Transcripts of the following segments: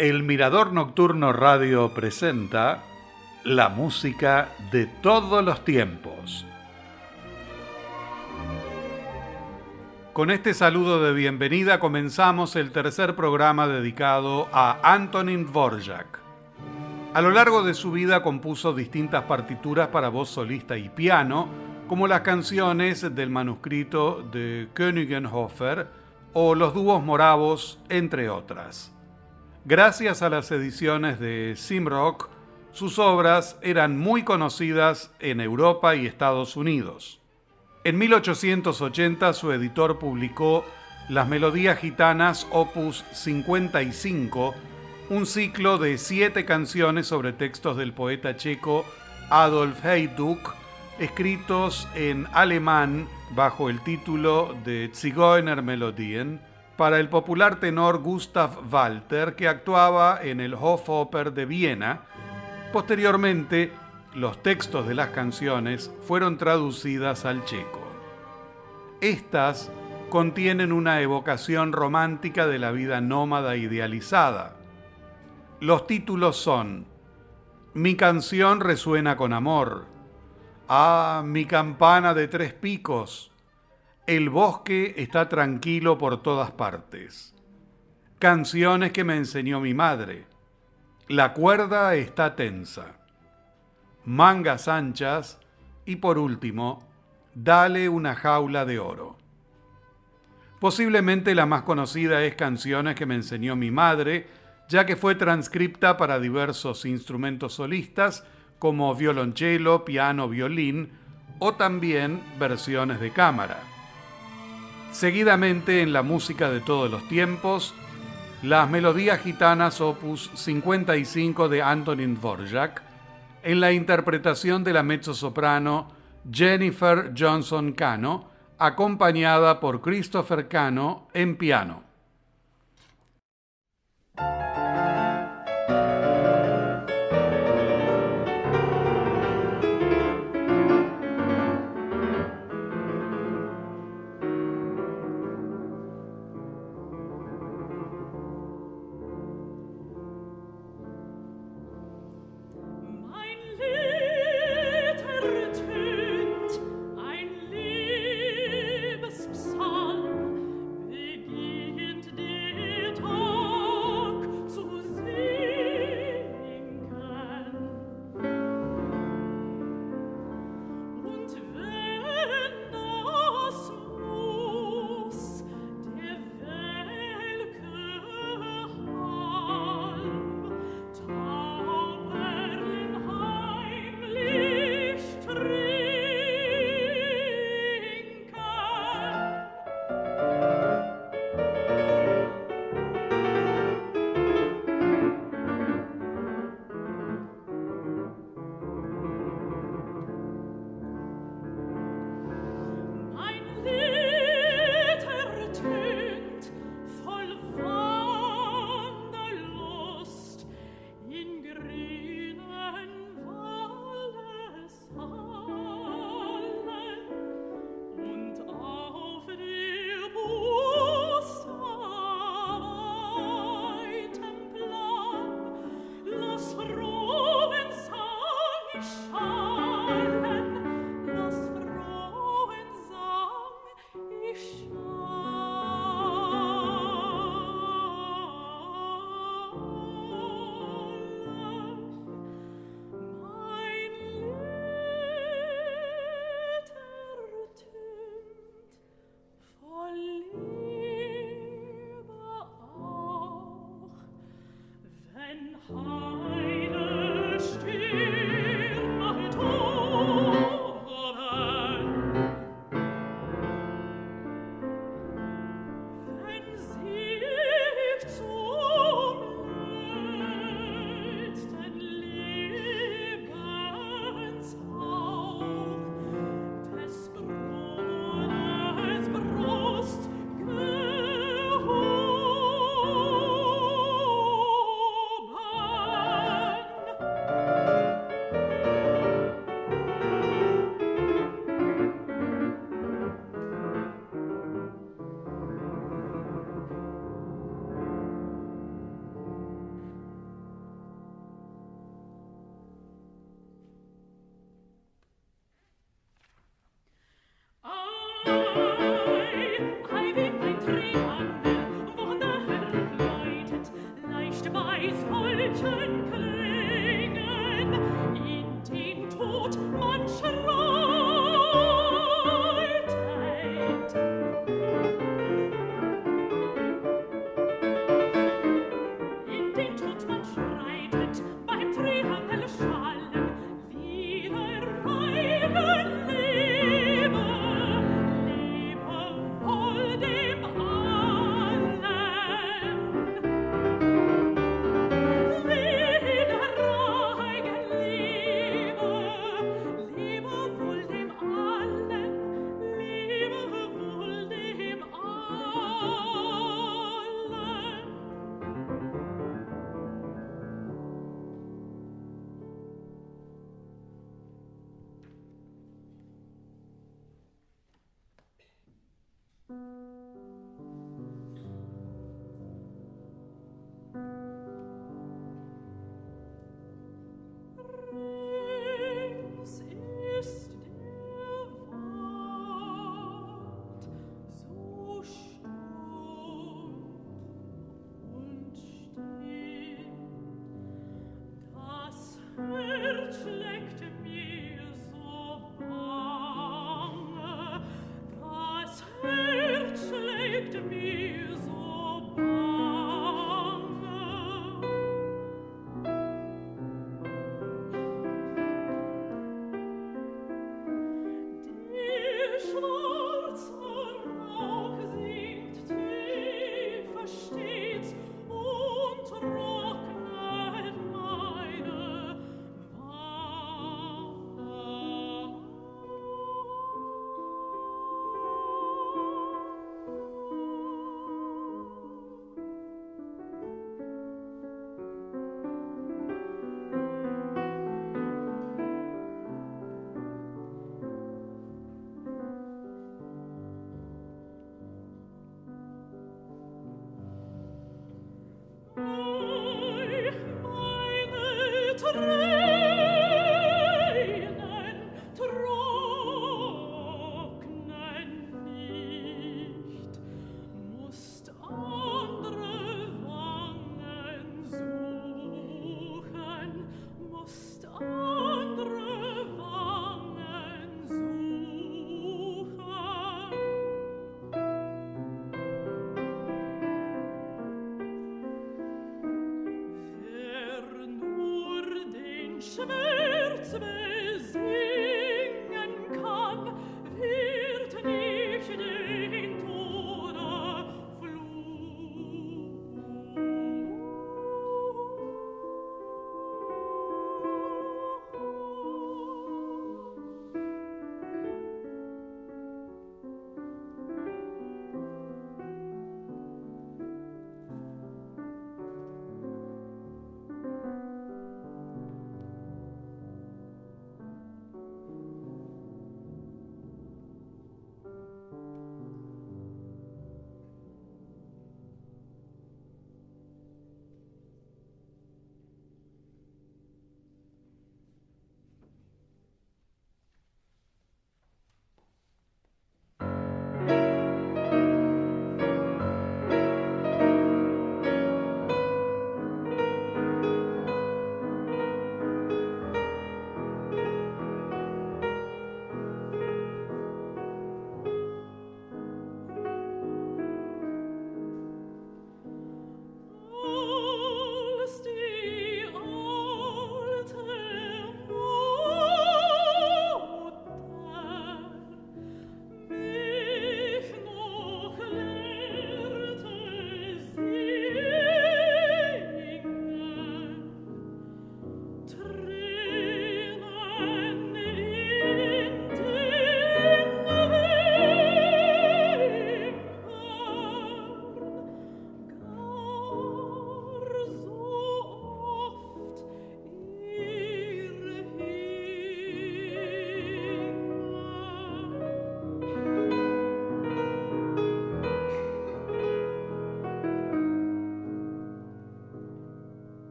El Mirador Nocturno Radio presenta la música de todos los tiempos. Con este saludo de bienvenida comenzamos el tercer programa dedicado a Antonin Dvorak. A lo largo de su vida compuso distintas partituras para voz solista y piano, como las canciones del manuscrito de Königenhofer o los dúos moravos, entre otras. Gracias a las ediciones de Simrock, sus obras eran muy conocidas en Europa y Estados Unidos. En 1880 su editor publicó Las Melodías Gitanas Opus 55, un ciclo de siete canciones sobre textos del poeta checo Adolf Heyduk, escritos en alemán bajo el título de Zigeuner Melodien, para el popular tenor Gustav Walter, que actuaba en el Hofoper de Viena. Posteriormente, los textos de las canciones fueron traducidas al checo. Estas contienen una evocación romántica de la vida nómada idealizada. Los títulos son Mi canción resuena con amor, Ah, mi campana de tres picos, el bosque está tranquilo por todas partes. Canciones que me enseñó mi madre. La cuerda está tensa. Mangas anchas. Y por último, Dale una jaula de oro. Posiblemente la más conocida es Canciones que me enseñó mi madre, ya que fue transcripta para diversos instrumentos solistas como violonchelo, piano, violín o también versiones de cámara. Seguidamente en la música de todos los tiempos, las melodías gitanas opus 55 de Antonin Dvorak, en la interpretación de la mezzosoprano Jennifer Johnson Cano, acompañada por Christopher Cano en piano.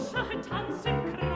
Schach,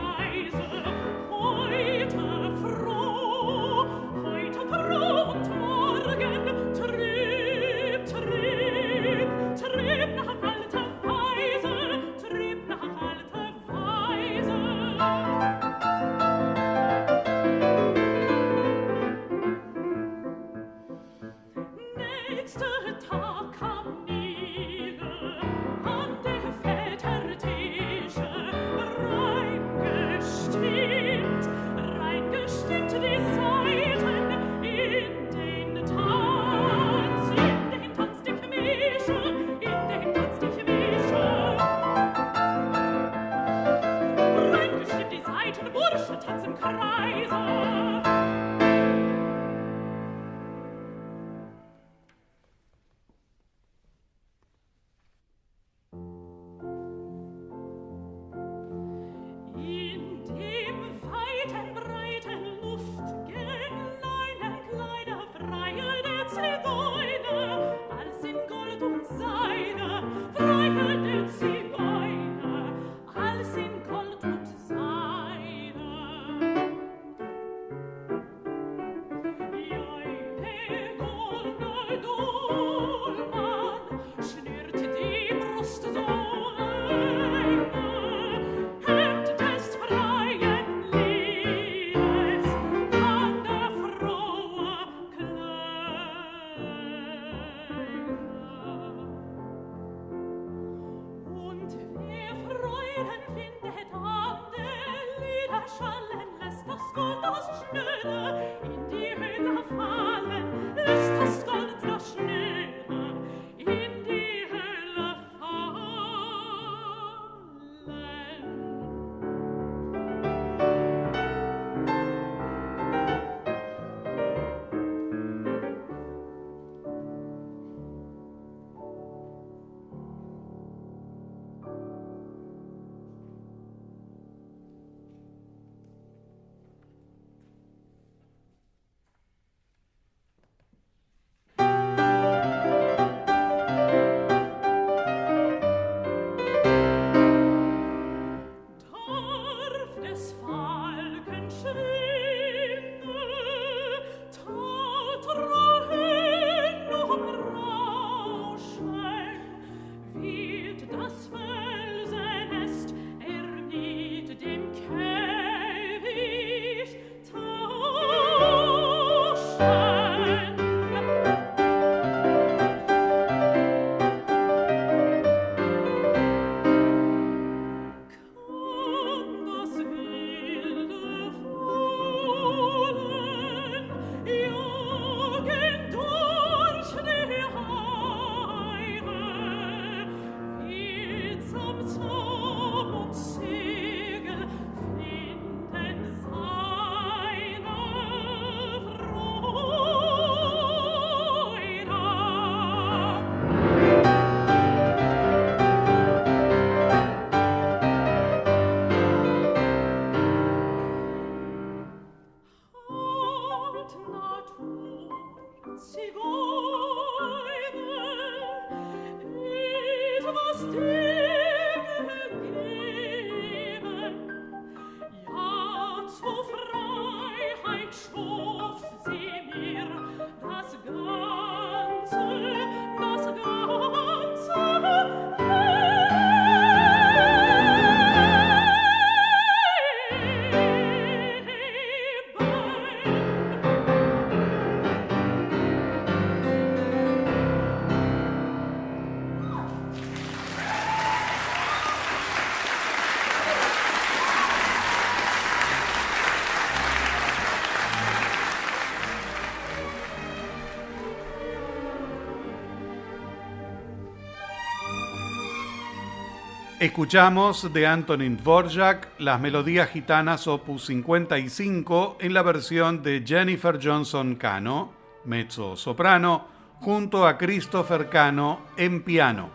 Escuchamos de Antonin Dvorak las melodías gitanas opus 55 en la versión de Jennifer Johnson Cano, mezzo soprano, junto a Christopher Cano en piano.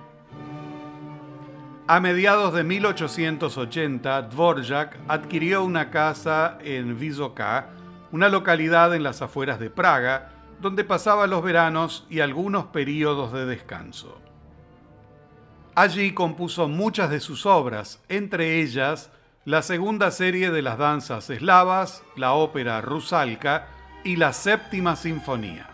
A mediados de 1880, Dvorak adquirió una casa en Vysoká, una localidad en las afueras de Praga, donde pasaba los veranos y algunos períodos de descanso. Allí compuso muchas de sus obras, entre ellas la segunda serie de las danzas eslavas, la ópera Rusalka y la séptima sinfonía.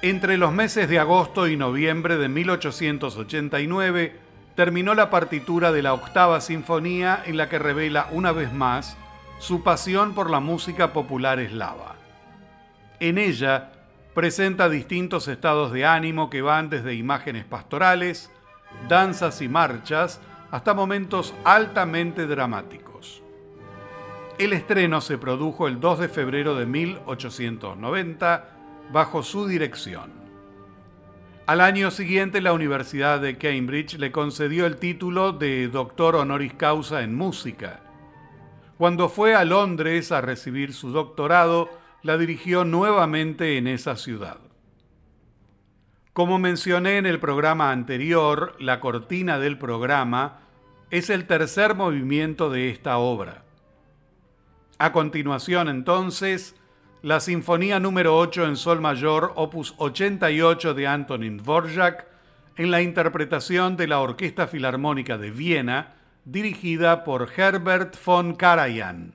Entre los meses de agosto y noviembre de 1889 terminó la partitura de la octava sinfonía en la que revela una vez más su pasión por la música popular eslava. En ella presenta distintos estados de ánimo que van desde imágenes pastorales, danzas y marchas, hasta momentos altamente dramáticos. El estreno se produjo el 2 de febrero de 1890 bajo su dirección. Al año siguiente la Universidad de Cambridge le concedió el título de doctor honoris causa en música. Cuando fue a Londres a recibir su doctorado, la dirigió nuevamente en esa ciudad. Como mencioné en el programa anterior, la cortina del programa es el tercer movimiento de esta obra. A continuación, entonces, la Sinfonía número 8 en Sol Mayor, opus 88 de Antonin Dvorak, en la interpretación de la Orquesta Filarmónica de Viena, dirigida por Herbert von Karajan.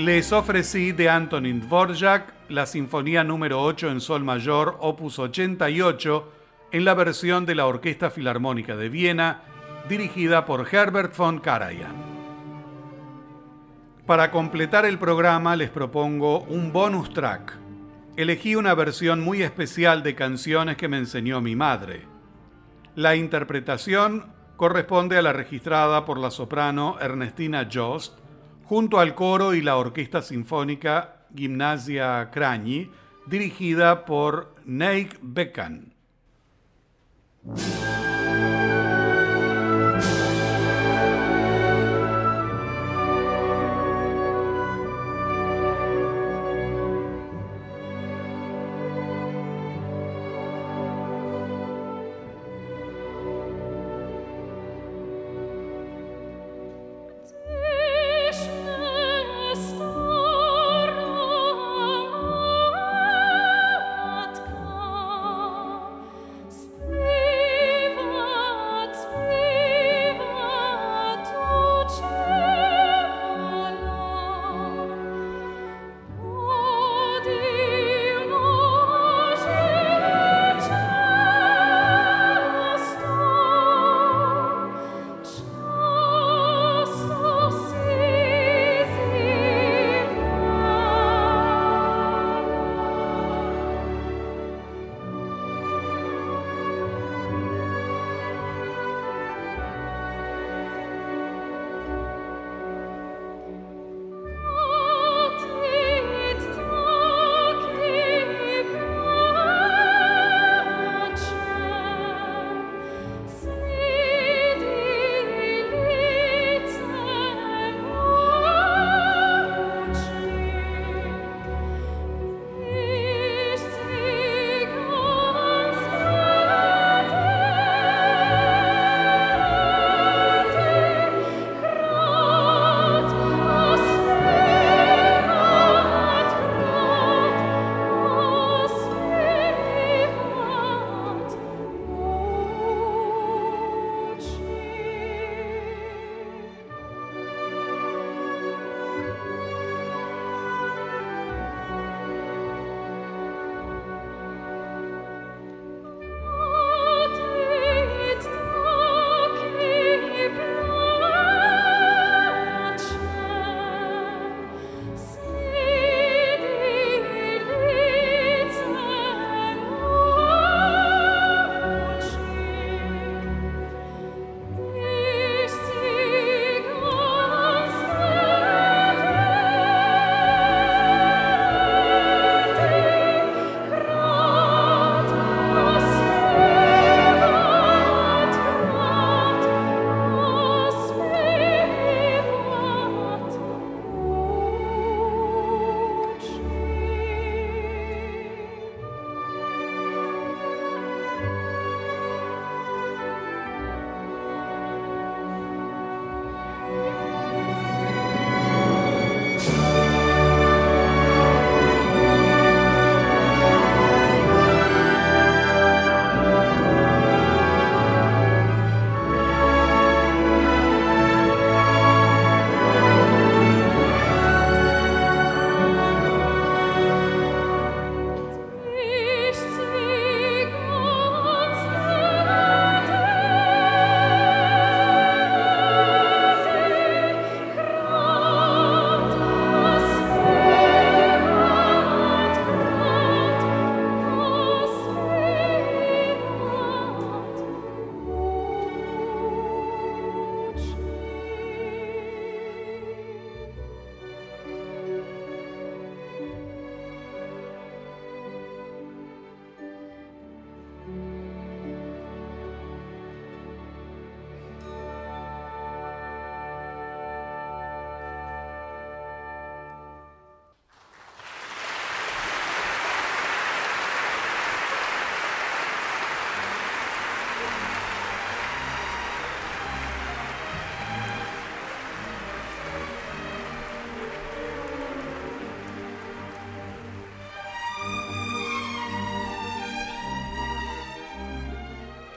Les ofrecí de Antonin Dvorak la Sinfonía número 8 en Sol Mayor, opus 88, en la versión de la Orquesta Filarmónica de Viena, dirigida por Herbert von Karajan. Para completar el programa les propongo un bonus track. Elegí una versión muy especial de canciones que me enseñó mi madre. La interpretación corresponde a la registrada por la soprano Ernestina Jost, junto al coro y la orquesta sinfónica Gimnasia Cragni, dirigida por Neik Bekan.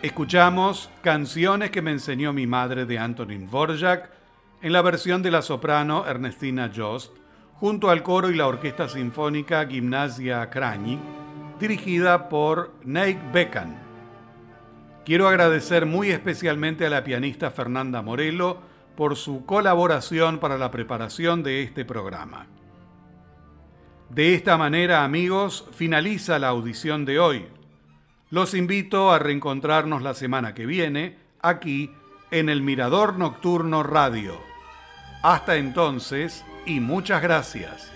Escuchamos Canciones que me enseñó mi madre de Antonin Dvorak en la versión de la soprano Ernestina Jost, junto al coro y la Orquesta Sinfónica Gimnasia Krani, dirigida por Nate Beckham. Quiero agradecer muy especialmente a la pianista Fernanda Morelo por su colaboración para la preparación de este programa. De esta manera, amigos, finaliza la audición de hoy. Los invito a reencontrarnos la semana que viene, aquí, en el Mirador Nocturno Radio. Hasta entonces, y muchas gracias.